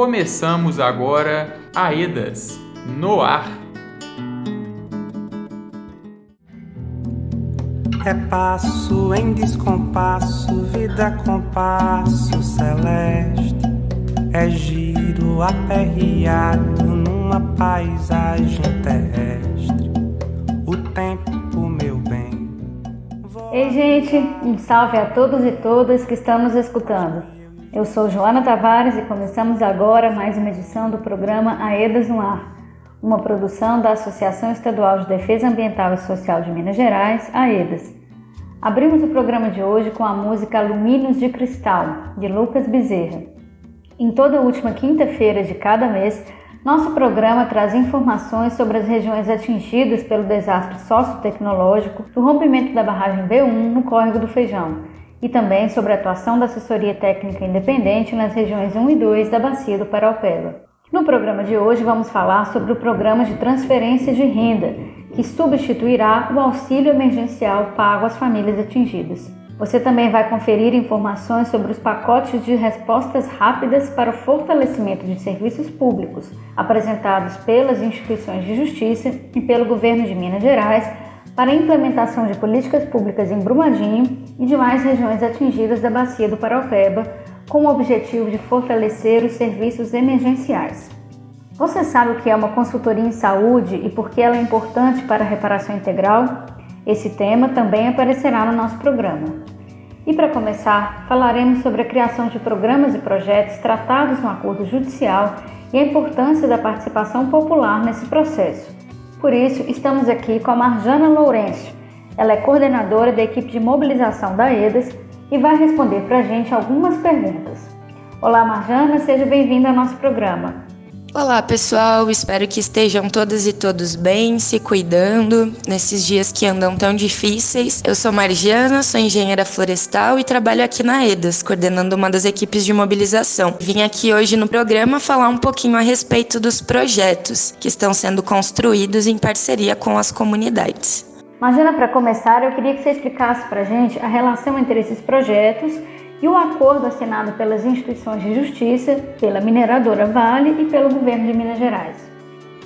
começamos agora Aedas no ar. É passo em descompasso, vida compasso celeste. É giro aperreado numa paisagem terrestre. O tempo, meu bem. Ei, gente, um salve a todos e todas que estão nos escutando. Eu sou Joana Tavares e começamos agora mais uma edição do programa Aedas no Ar, uma produção da Associação Estadual de Defesa Ambiental e Social de Minas Gerais, AEDAS. Abrimos o programa de hoje com a música Alumínios de Cristal, de Lucas Bezerra. Em toda última quinta-feira de cada mês, nosso programa traz informações sobre as regiões atingidas pelo desastre sociotecnológico do rompimento da barragem B1 no Córrego do Feijão e também sobre a atuação da assessoria técnica independente nas regiões 1 e 2 da Bacia do Paraupeba. No programa de hoje vamos falar sobre o programa de transferência de renda, que substituirá o auxílio emergencial pago às famílias atingidas. Você também vai conferir informações sobre os pacotes de respostas rápidas para o fortalecimento de serviços públicos, apresentados pelas instituições de justiça e pelo governo de Minas Gerais para a implementação de políticas públicas em Brumadinho e demais regiões atingidas da Bacia do Paraupeba, com o objetivo de fortalecer os serviços emergenciais. Você sabe o que é uma consultoria em saúde e por que ela é importante para a reparação integral? Esse tema também aparecerá no nosso programa. E para começar, falaremos sobre a criação de programas e projetos tratados no acordo judicial e a importância da participação popular nesse processo por isso, estamos aqui com a Marjana Lourenço. Ela é coordenadora da equipe de mobilização da EDAS e vai responder para a gente algumas perguntas. Olá, Marjana, seja bem-vinda ao nosso programa. Olá, pessoal. Espero que estejam todas e todos bem, se cuidando nesses dias que andam tão difíceis. Eu sou Margiana, sou engenheira florestal e trabalho aqui na EDAS, coordenando uma das equipes de mobilização. Vim aqui hoje no programa falar um pouquinho a respeito dos projetos que estão sendo construídos em parceria com as comunidades. Margiana, para começar, eu queria que você explicasse para a gente a relação entre esses projetos e o acordo assinado pelas instituições de justiça, pela mineradora Vale e pelo governo de Minas Gerais.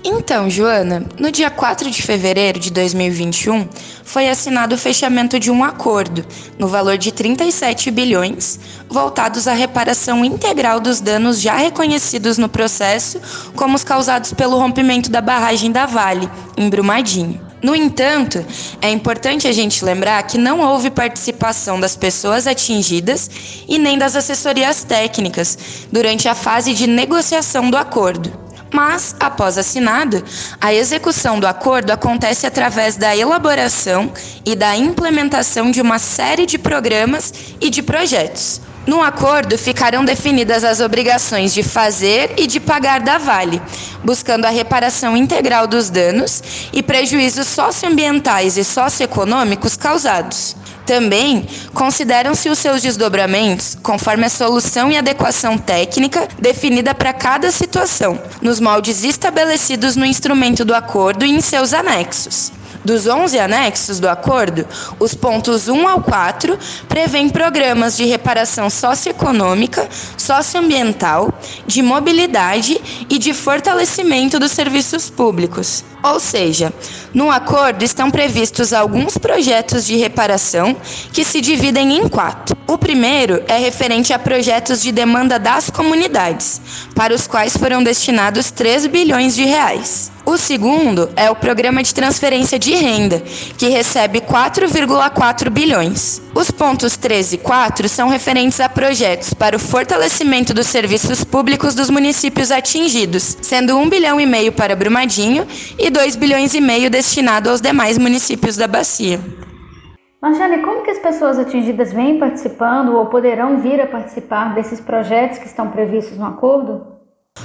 Então, Joana, no dia 4 de fevereiro de 2021, foi assinado o fechamento de um acordo, no valor de 37 bilhões, voltados à reparação integral dos danos já reconhecidos no processo, como os causados pelo rompimento da barragem da Vale, em Brumadinho. No entanto, é importante a gente lembrar que não houve participação das pessoas atingidas e nem das assessorias técnicas durante a fase de negociação do acordo. Mas, após assinado, a execução do acordo acontece através da elaboração e da implementação de uma série de programas e de projetos. No acordo ficarão definidas as obrigações de fazer e de pagar da Vale, buscando a reparação integral dos danos e prejuízos socioambientais e socioeconômicos causados. Também consideram-se os seus desdobramentos conforme a solução e adequação técnica definida para cada situação, nos moldes estabelecidos no instrumento do acordo e em seus anexos. Dos 11 anexos do acordo, os pontos 1 ao 4 prevêem programas de reparação socioeconômica, socioambiental, de mobilidade e de fortalecimento dos serviços públicos. Ou seja, no acordo estão previstos alguns projetos de reparação que se dividem em quatro. O primeiro é referente a projetos de demanda das comunidades, para os quais foram destinados 3 bilhões de reais. O segundo é o Programa de Transferência de Renda, que recebe 4,4 bilhões. Os pontos 13 e 4 são referentes a projetos para o fortalecimento dos serviços públicos dos municípios atingidos, sendo 1 bilhão e meio para Brumadinho e 2 bilhões e meio destinado aos demais municípios da bacia. Marjane, como que as pessoas atingidas vêm participando ou poderão vir a participar desses projetos que estão previstos no acordo?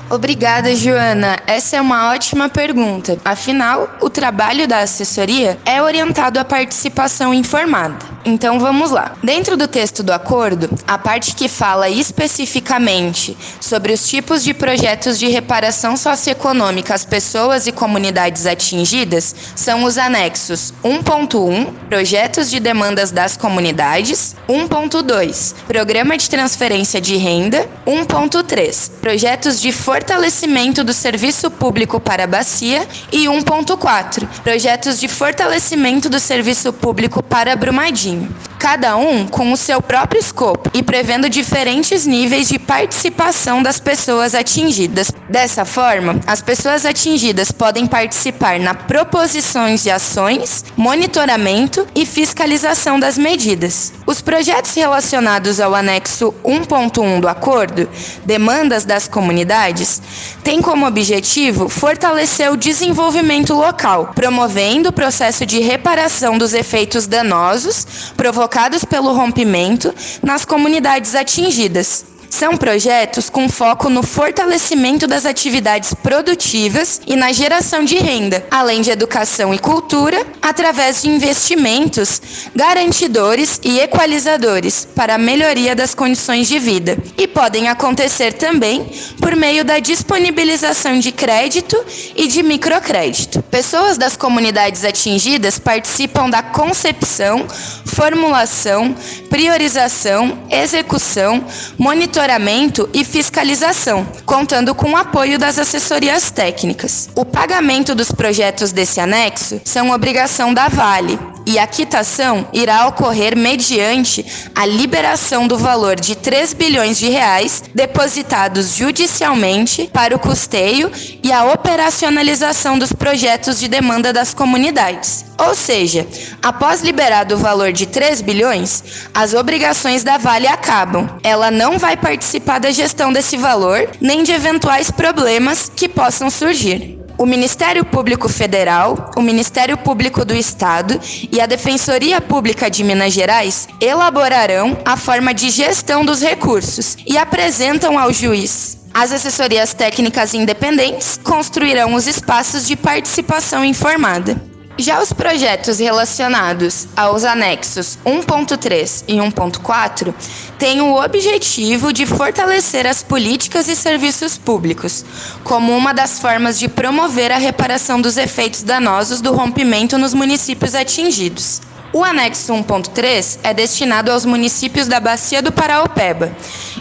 Obrigada, Joana. Essa é uma ótima pergunta. Afinal, o trabalho da assessoria é orientado à participação informada. Então vamos lá. Dentro do texto do acordo, a parte que fala especificamente sobre os tipos de projetos de reparação socioeconômica às pessoas e comunidades atingidas são os anexos 1.1, projetos de demandas das comunidades, 1.2, programa de transferência de renda, 1.3, projetos de fortalecimento do serviço público para a bacia e 1.4, projetos de fortalecimento do serviço público para Brumadinho Украине. Cada um com o seu próprio escopo e prevendo diferentes níveis de participação das pessoas atingidas. Dessa forma, as pessoas atingidas podem participar na proposições de ações, monitoramento e fiscalização das medidas. Os projetos relacionados ao anexo 1.1 do acordo, demandas das comunidades, têm como objetivo fortalecer o desenvolvimento local, promovendo o processo de reparação dos efeitos danosos provocados provocados pelo rompimento nas comunidades atingidas. São projetos com foco no fortalecimento das atividades produtivas e na geração de renda, além de educação e cultura, através de investimentos garantidores e equalizadores para a melhoria das condições de vida. E podem acontecer também por meio da disponibilização de crédito e de microcrédito. Pessoas das comunidades atingidas participam da concepção, formulação, priorização, execução, monitoramento e fiscalização, contando com o apoio das assessorias técnicas. O pagamento dos projetos desse anexo são obrigação da Vale, e a quitação irá ocorrer mediante a liberação do valor de 3 bilhões de reais depositados judicialmente para o custeio e a operacionalização dos projetos de demanda das comunidades. Ou seja, após liberado o valor de 3 bilhões, as obrigações da Vale acabam. Ela não vai participar da gestão desse valor nem de eventuais problemas que possam surgir o Ministério Público Federal, o Ministério Público do Estado e a Defensoria Pública de Minas Gerais elaborarão a forma de gestão dos recursos e apresentam ao juiz. As assessorias técnicas independentes construirão os espaços de participação informada. Já os projetos relacionados aos anexos 1.3 e 1.4 têm o objetivo de fortalecer as políticas e serviços públicos, como uma das formas de promover a reparação dos efeitos danosos do rompimento nos municípios atingidos. O anexo 1.3 é destinado aos municípios da Bacia do Paraopeba.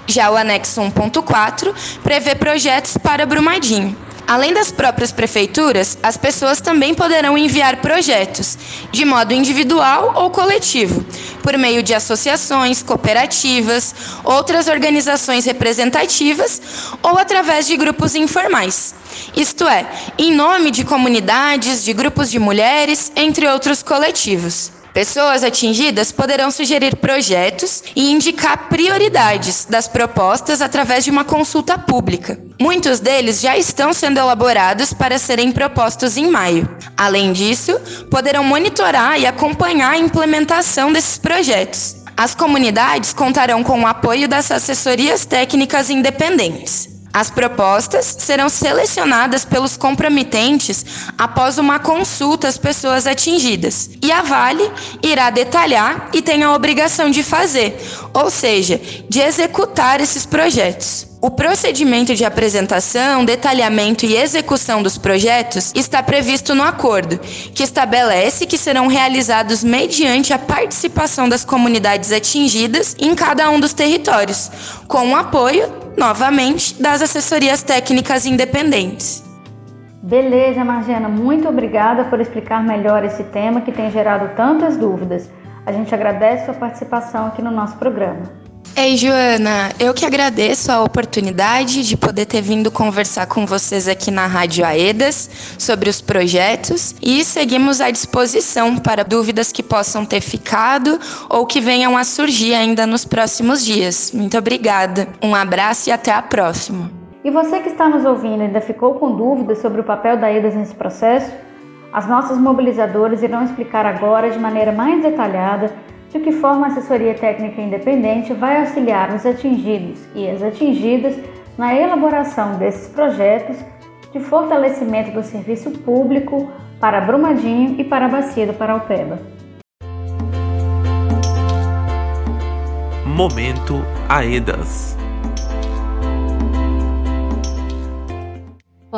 Já o anexo 1.4 prevê projetos para Brumadinho. Além das próprias prefeituras, as pessoas também poderão enviar projetos, de modo individual ou coletivo, por meio de associações, cooperativas, outras organizações representativas ou através de grupos informais. Isto é, em nome de comunidades, de grupos de mulheres, entre outros coletivos. Pessoas atingidas poderão sugerir projetos e indicar prioridades das propostas através de uma consulta pública. Muitos deles já estão sendo elaborados para serem propostos em maio. Além disso, poderão monitorar e acompanhar a implementação desses projetos. As comunidades contarão com o apoio das assessorias técnicas independentes. As propostas serão selecionadas pelos comprometentes após uma consulta às pessoas atingidas. E a Vale irá detalhar e tem a obrigação de fazer, ou seja, de executar esses projetos. O procedimento de apresentação, detalhamento e execução dos projetos está previsto no acordo, que estabelece que serão realizados mediante a participação das comunidades atingidas em cada um dos territórios, com o apoio novamente, das assessorias técnicas independentes. Beleza, Margiana, muito obrigada por explicar melhor esse tema que tem gerado tantas dúvidas. A gente agradece sua participação aqui no nosso programa. Ei, Joana, eu que agradeço a oportunidade de poder ter vindo conversar com vocês aqui na Rádio Aedas sobre os projetos e seguimos à disposição para dúvidas que possam ter ficado ou que venham a surgir ainda nos próximos dias. Muito obrigada. Um abraço e até a próxima. E você que está nos ouvindo ainda ficou com dúvidas sobre o papel da Aedas nesse processo? As nossas mobilizadoras irão explicar agora de maneira mais detalhada de que forma a assessoria técnica independente vai auxiliar os atingidos e as atingidas na elaboração desses projetos de fortalecimento do serviço público para Brumadinho e para a Bacia do Paraupeba. Momento Aedas.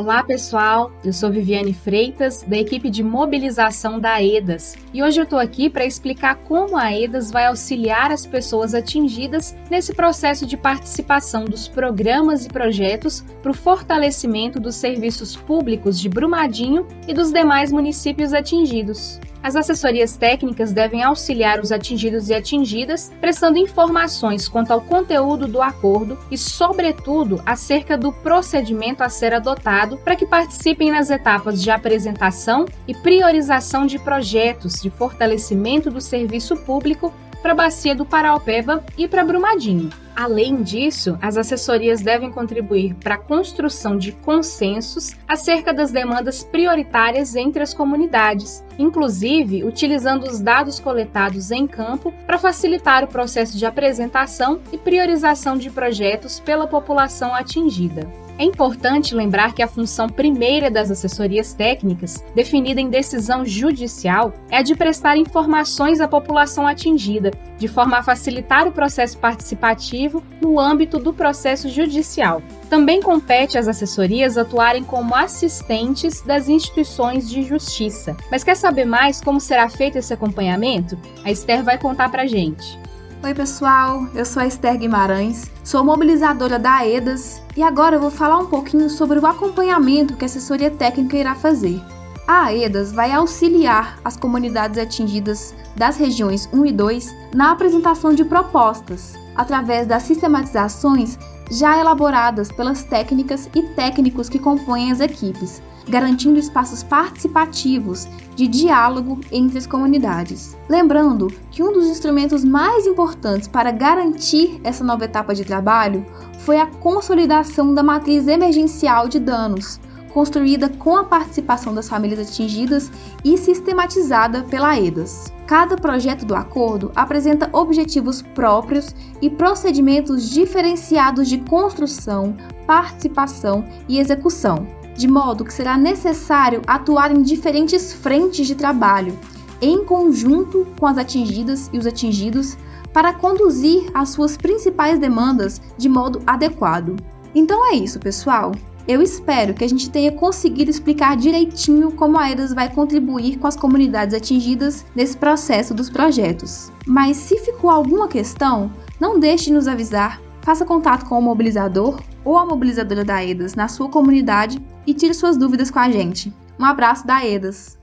Olá pessoal, eu sou Viviane Freitas, da equipe de mobilização da AEDAS, e hoje eu estou aqui para explicar como a AEDAS vai auxiliar as pessoas atingidas nesse processo de participação dos programas e projetos para o fortalecimento dos serviços públicos de Brumadinho e dos demais municípios atingidos. As assessorias técnicas devem auxiliar os atingidos e atingidas, prestando informações quanto ao conteúdo do acordo e, sobretudo, acerca do procedimento a ser adotado para que participem nas etapas de apresentação e priorização de projetos de fortalecimento do serviço público para a Bacia do Paraupeba e para Brumadinho. Além disso, as assessorias devem contribuir para a construção de consensos acerca das demandas prioritárias entre as comunidades, inclusive utilizando os dados coletados em campo para facilitar o processo de apresentação e priorização de projetos pela população atingida. É importante lembrar que a função primeira das assessorias técnicas, definida em decisão judicial, é a de prestar informações à população atingida, de forma a facilitar o processo participativo no âmbito do processo judicial. Também compete às assessorias atuarem como assistentes das instituições de justiça. Mas quer saber mais como será feito esse acompanhamento? A Esther vai contar pra gente. Oi, pessoal, eu sou a Esther Guimarães, sou mobilizadora da EDAS e agora eu vou falar um pouquinho sobre o acompanhamento que a assessoria técnica irá fazer. A AEDAS vai auxiliar as comunidades atingidas das regiões 1 e 2 na apresentação de propostas, através das sistematizações já elaboradas pelas técnicas e técnicos que compõem as equipes, garantindo espaços participativos de diálogo entre as comunidades. Lembrando que um dos instrumentos mais importantes para garantir essa nova etapa de trabalho foi a consolidação da matriz emergencial de danos, construída com a participação das famílias atingidas e sistematizada pela EDAS. Cada projeto do acordo apresenta objetivos próprios e procedimentos diferenciados de construção, participação e execução de modo que será necessário atuar em diferentes frentes de trabalho, em conjunto com as atingidas e os atingidos, para conduzir as suas principais demandas de modo adequado. Então é isso, pessoal. Eu espero que a gente tenha conseguido explicar direitinho como a EDAS vai contribuir com as comunidades atingidas nesse processo dos projetos. Mas se ficou alguma questão, não deixe de nos avisar Faça contato com o mobilizador ou a mobilizadora da EDAS na sua comunidade e tire suas dúvidas com a gente. Um abraço da EDAS!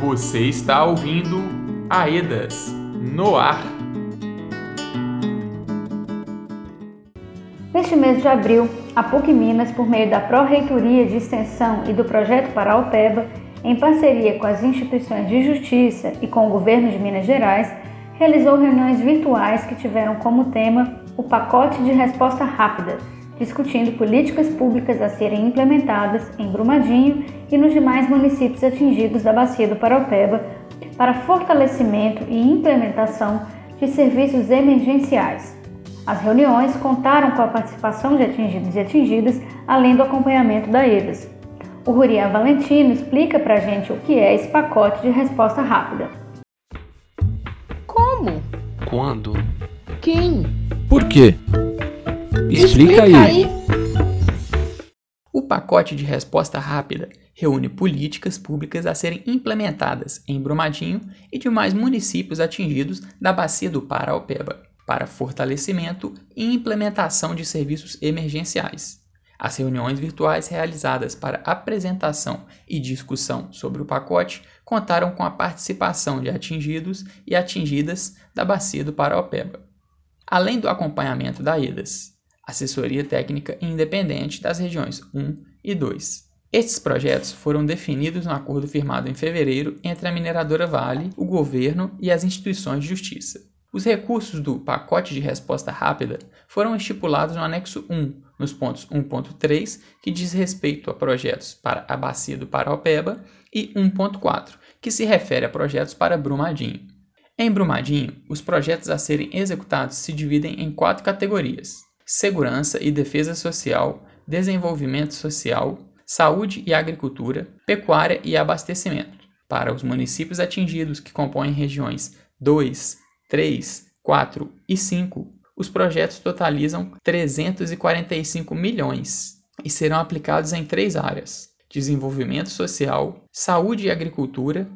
Você está ouvindo AEDAS no ar. Neste mês de abril, a PUC Minas, por meio da Pró-Reitoria de Extensão e do Projeto Paraupeba, em parceria com as instituições de justiça e com o governo de Minas Gerais, realizou reuniões virtuais que tiveram como tema o pacote de resposta rápida, discutindo políticas públicas a serem implementadas em Brumadinho e nos demais municípios atingidos da Bacia do Paraupeba para fortalecimento e implementação de serviços emergenciais. As reuniões contaram com a participação de atingidos e atingidas, além do acompanhamento da EDAS. O Rurian Valentino explica para a gente o que é esse pacote de resposta rápida. Quando? Quem? Por quê? Explica, aí. aí. O pacote de resposta rápida reúne políticas públicas a serem implementadas em Brumadinho e demais municípios atingidos da Bacia do Paraupeba para fortalecimento e implementação de serviços emergenciais. As reuniões virtuais realizadas para apresentação e discussão sobre o pacote contaram com a participação de atingidos e atingidas da Bacia do Paraopeba, além do acompanhamento da IDAS, Assessoria Técnica Independente das regiões 1 e 2. Estes projetos foram definidos no acordo firmado em fevereiro entre a mineradora Vale, o governo e as instituições de justiça. Os recursos do pacote de resposta rápida foram estipulados no anexo 1, nos pontos 1.3, que diz respeito a projetos para a Bacia do Paraupeba, e 1.4, que se refere a projetos para Brumadinho. Em Brumadinho, os projetos a serem executados se dividem em quatro categorias: segurança e defesa social, desenvolvimento social, saúde e agricultura, pecuária e abastecimento. Para os municípios atingidos que compõem regiões 2, 3, 4 e 5, os projetos totalizam 345 milhões e serão aplicados em três áreas: desenvolvimento social, saúde e agricultura,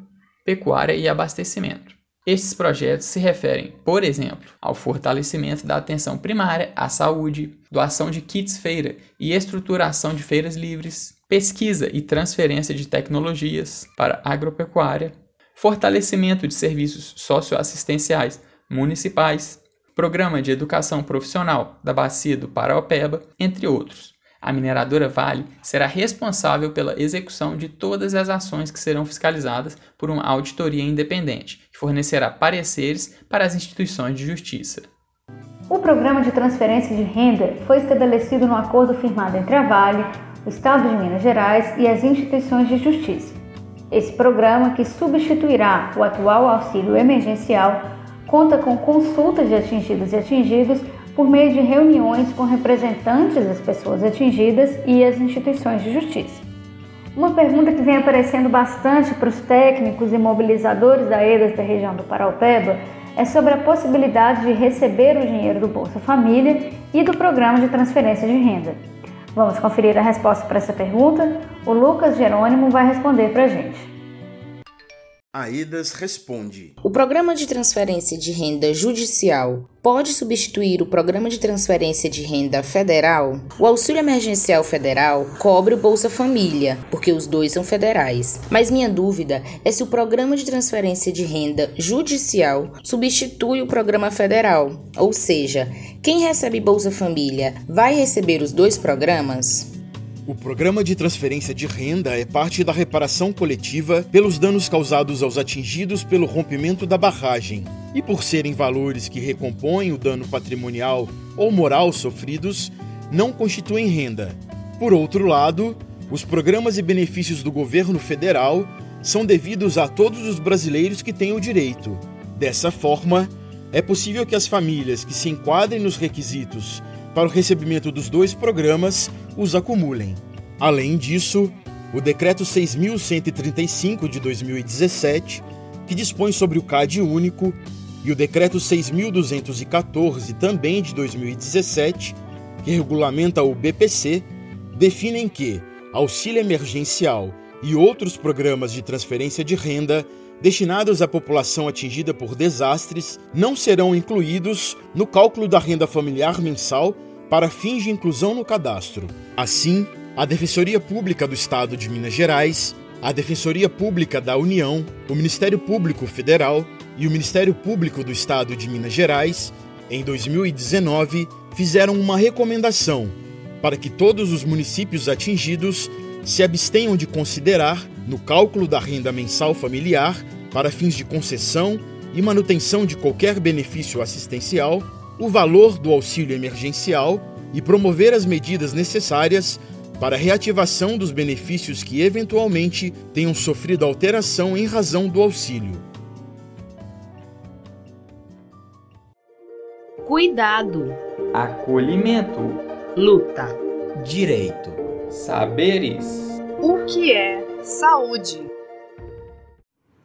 pecuária e abastecimento. Estes projetos se referem, por exemplo, ao fortalecimento da atenção primária à saúde, doação de kits feira e estruturação de feiras livres, pesquisa e transferência de tecnologias para agropecuária, fortalecimento de serviços socioassistenciais municipais, programa de educação profissional da Bacia do Paraopeba, entre outros. A mineradora Vale será responsável pela execução de todas as ações que serão fiscalizadas por uma auditoria independente, que fornecerá pareceres para as instituições de justiça. O programa de transferência de renda foi estabelecido no acordo firmado entre a Vale, o Estado de Minas Gerais e as instituições de justiça. Esse programa, que substituirá o atual auxílio emergencial, conta com consultas de atingidos e atingidos por meio de reuniões com representantes das pessoas atingidas e as instituições de justiça. Uma pergunta que vem aparecendo bastante para os técnicos e mobilizadores da EDAS da região do Paraupeba é sobre a possibilidade de receber o dinheiro do Bolsa Família e do Programa de Transferência de Renda. Vamos conferir a resposta para essa pergunta? O Lucas Jerônimo vai responder para a gente. AEDAS responde. O Programa de Transferência de Renda Judicial pode substituir o Programa de Transferência de Renda Federal? O Auxílio Emergencial Federal cobre o Bolsa Família, porque os dois são federais. Mas minha dúvida é se o Programa de Transferência de Renda Judicial substitui o Programa Federal. Ou seja, quem recebe Bolsa Família vai receber os dois programas? O programa de transferência de renda é parte da reparação coletiva pelos danos causados aos atingidos pelo rompimento da barragem. E por serem valores que recompõem o dano patrimonial ou moral sofridos, não constituem renda. Por outro lado, os programas e benefícios do governo federal são devidos a todos os brasileiros que têm o direito. Dessa forma, é possível que as famílias que se enquadrem nos requisitos para o recebimento dos dois programas os acumulem. Além disso, o Decreto 6.135 de 2017, que dispõe sobre o CAD único, e o Decreto 6.214, também de 2017, que regulamenta o BPC, definem que auxílio emergencial e outros programas de transferência de renda destinados à população atingida por desastres não serão incluídos no cálculo da renda familiar mensal para fins de inclusão no cadastro. Assim, a Defensoria Pública do Estado de Minas Gerais, a Defensoria Pública da União, o Ministério Público Federal e o Ministério Público do Estado de Minas Gerais, em 2019, fizeram uma recomendação para que todos os municípios atingidos se abstenham de considerar, no cálculo da renda mensal familiar, para fins de concessão e manutenção de qualquer benefício assistencial, o valor do auxílio emergencial e promover as medidas necessárias para a reativação dos benefícios que eventualmente tenham sofrido alteração em razão do auxílio. Cuidado, Acolhimento, luta. Direito. saberes, O que é saúde?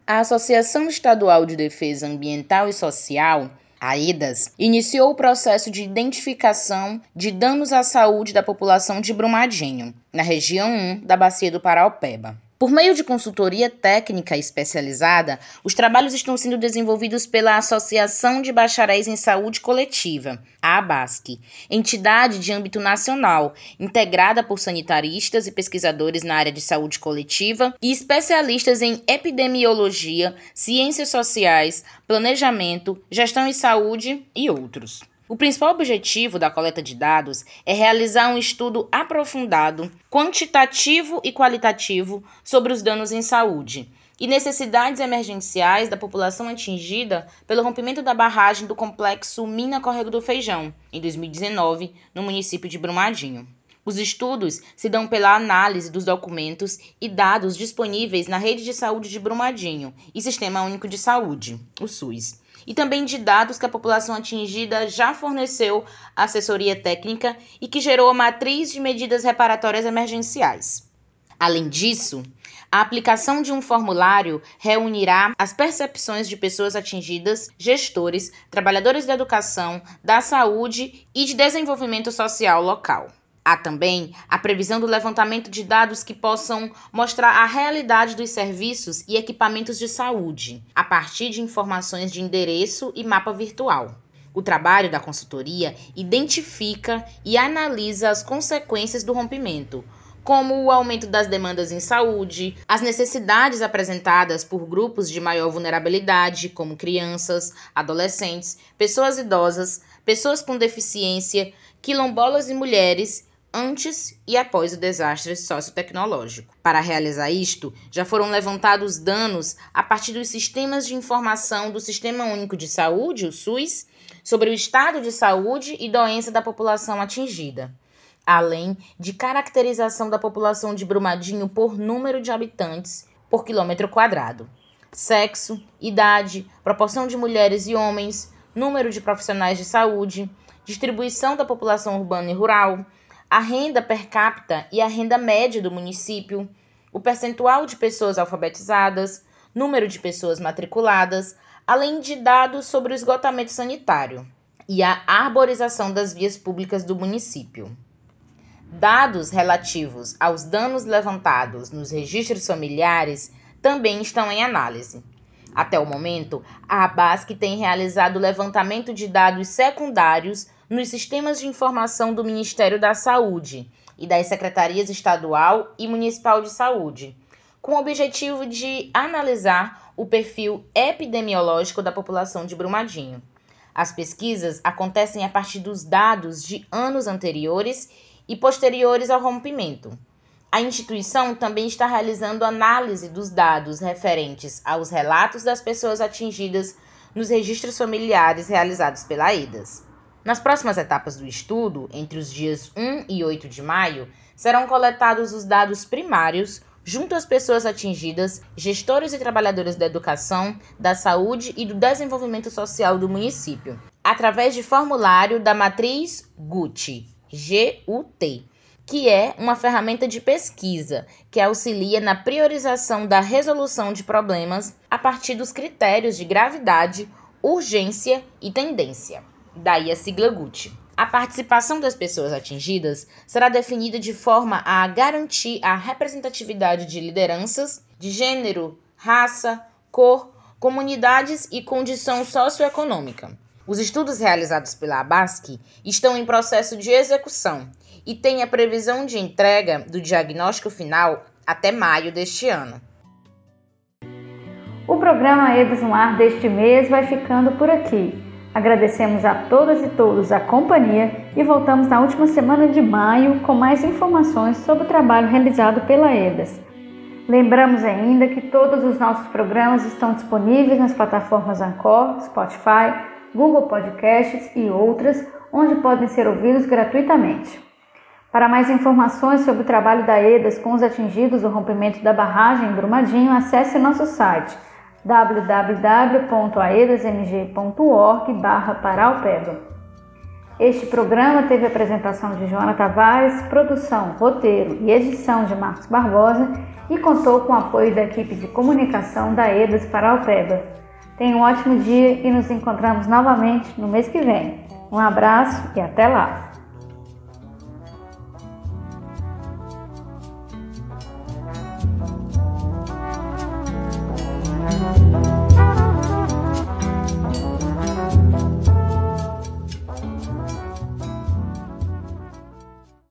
A Associação Estadual de Defesa Ambiental e Social, a EDAS, iniciou o processo de identificação de danos à saúde da população de Brumadinho, na região 1 da Bacia do Paraupeba. Por meio de consultoria técnica especializada, os trabalhos estão sendo desenvolvidos pela Associação de Bacharéis em Saúde Coletiva, a ABASC, entidade de âmbito nacional, integrada por sanitaristas e pesquisadores na área de saúde coletiva e especialistas em epidemiologia, ciências sociais, planejamento, gestão em saúde e outros. O principal objetivo da coleta de dados é realizar um estudo aprofundado, quantitativo e qualitativo sobre os danos em saúde e necessidades emergenciais da população atingida pelo rompimento da barragem do complexo Mina Córrego do Feijão, em 2019, no município de Brumadinho. Os estudos se dão pela análise dos documentos e dados disponíveis na Rede de Saúde de Brumadinho e Sistema Único de Saúde, o SUS e também de dados que a população atingida já forneceu à assessoria técnica e que gerou a matriz de medidas reparatórias emergenciais. Além disso, a aplicação de um formulário reunirá as percepções de pessoas atingidas, gestores, trabalhadores da educação, da saúde e de desenvolvimento social local. Há também a previsão do levantamento de dados que possam mostrar a realidade dos serviços e equipamentos de saúde, a partir de informações de endereço e mapa virtual. O trabalho da consultoria identifica e analisa as consequências do rompimento, como o aumento das demandas em saúde, as necessidades apresentadas por grupos de maior vulnerabilidade, como crianças, adolescentes, pessoas idosas, pessoas com deficiência, quilombolas e mulheres, antes e após o desastre sociotecnológico. Para realizar isto, já foram levantados danos a partir dos sistemas de informação do Sistema Único de Saúde, o SUS, sobre o estado de saúde e doença da população atingida além de caracterização da população de Brumadinho por número de habitantes por quilômetro quadrado, sexo, idade, proporção de mulheres e homens, número de profissionais de saúde, distribuição da população urbana e rural, a renda per capita e a renda média do município, o percentual de pessoas alfabetizadas, número de pessoas matriculadas, além de dados sobre o esgotamento sanitário e a arborização das vias públicas do município. Dados relativos aos danos levantados nos registros familiares também estão em análise. Até o momento, a ABASC tem realizado o levantamento de dados secundários nos sistemas de informação do Ministério da Saúde e das Secretarias Estadual e Municipal de Saúde, com o objetivo de analisar o perfil epidemiológico da população de Brumadinho. As pesquisas acontecem a partir dos dados de anos anteriores e posteriores ao rompimento. A instituição também está realizando análise dos dados referentes aos relatos das pessoas atingidas nos registros familiares realizados pela EDAS. Nas próximas etapas do estudo, entre os dias 1 e 8 de maio, serão coletados os dados primários junto às pessoas atingidas, gestores e trabalhadores da educação, da saúde e do desenvolvimento social do município, através de formulário da matriz GUT, GUT, que é uma ferramenta de pesquisa que auxilia na priorização da resolução de problemas a partir dos critérios de gravidade, urgência e tendência. Daí a sigla GUT. A participação das pessoas atingidas será definida de forma a garantir a representatividade de lideranças de gênero, raça, cor, comunidades e condição socioeconômica. Os estudos realizados pela ABASC estão em processo de execução e têm a previsão de entrega do diagnóstico final até maio deste ano. O programa Edas no Ar deste mês vai ficando por aqui. Agradecemos a todas e todos a companhia e voltamos na última semana de maio com mais informações sobre o trabalho realizado pela EDAS. Lembramos ainda que todos os nossos programas estão disponíveis nas plataformas Anchor, Spotify, Google Podcasts e outras, onde podem ser ouvidos gratuitamente. Para mais informações sobre o trabalho da EDAS com os atingidos do rompimento da barragem em Brumadinho, acesse nosso site www.aedasmg.org Paraupeba. Este programa teve apresentação de Joana Tavares, produção, roteiro e edição de Marcos Barbosa e contou com o apoio da equipe de comunicação da EDAS Paraupeba. Tenha um ótimo dia e nos encontramos novamente no mês que vem. Um abraço e até lá!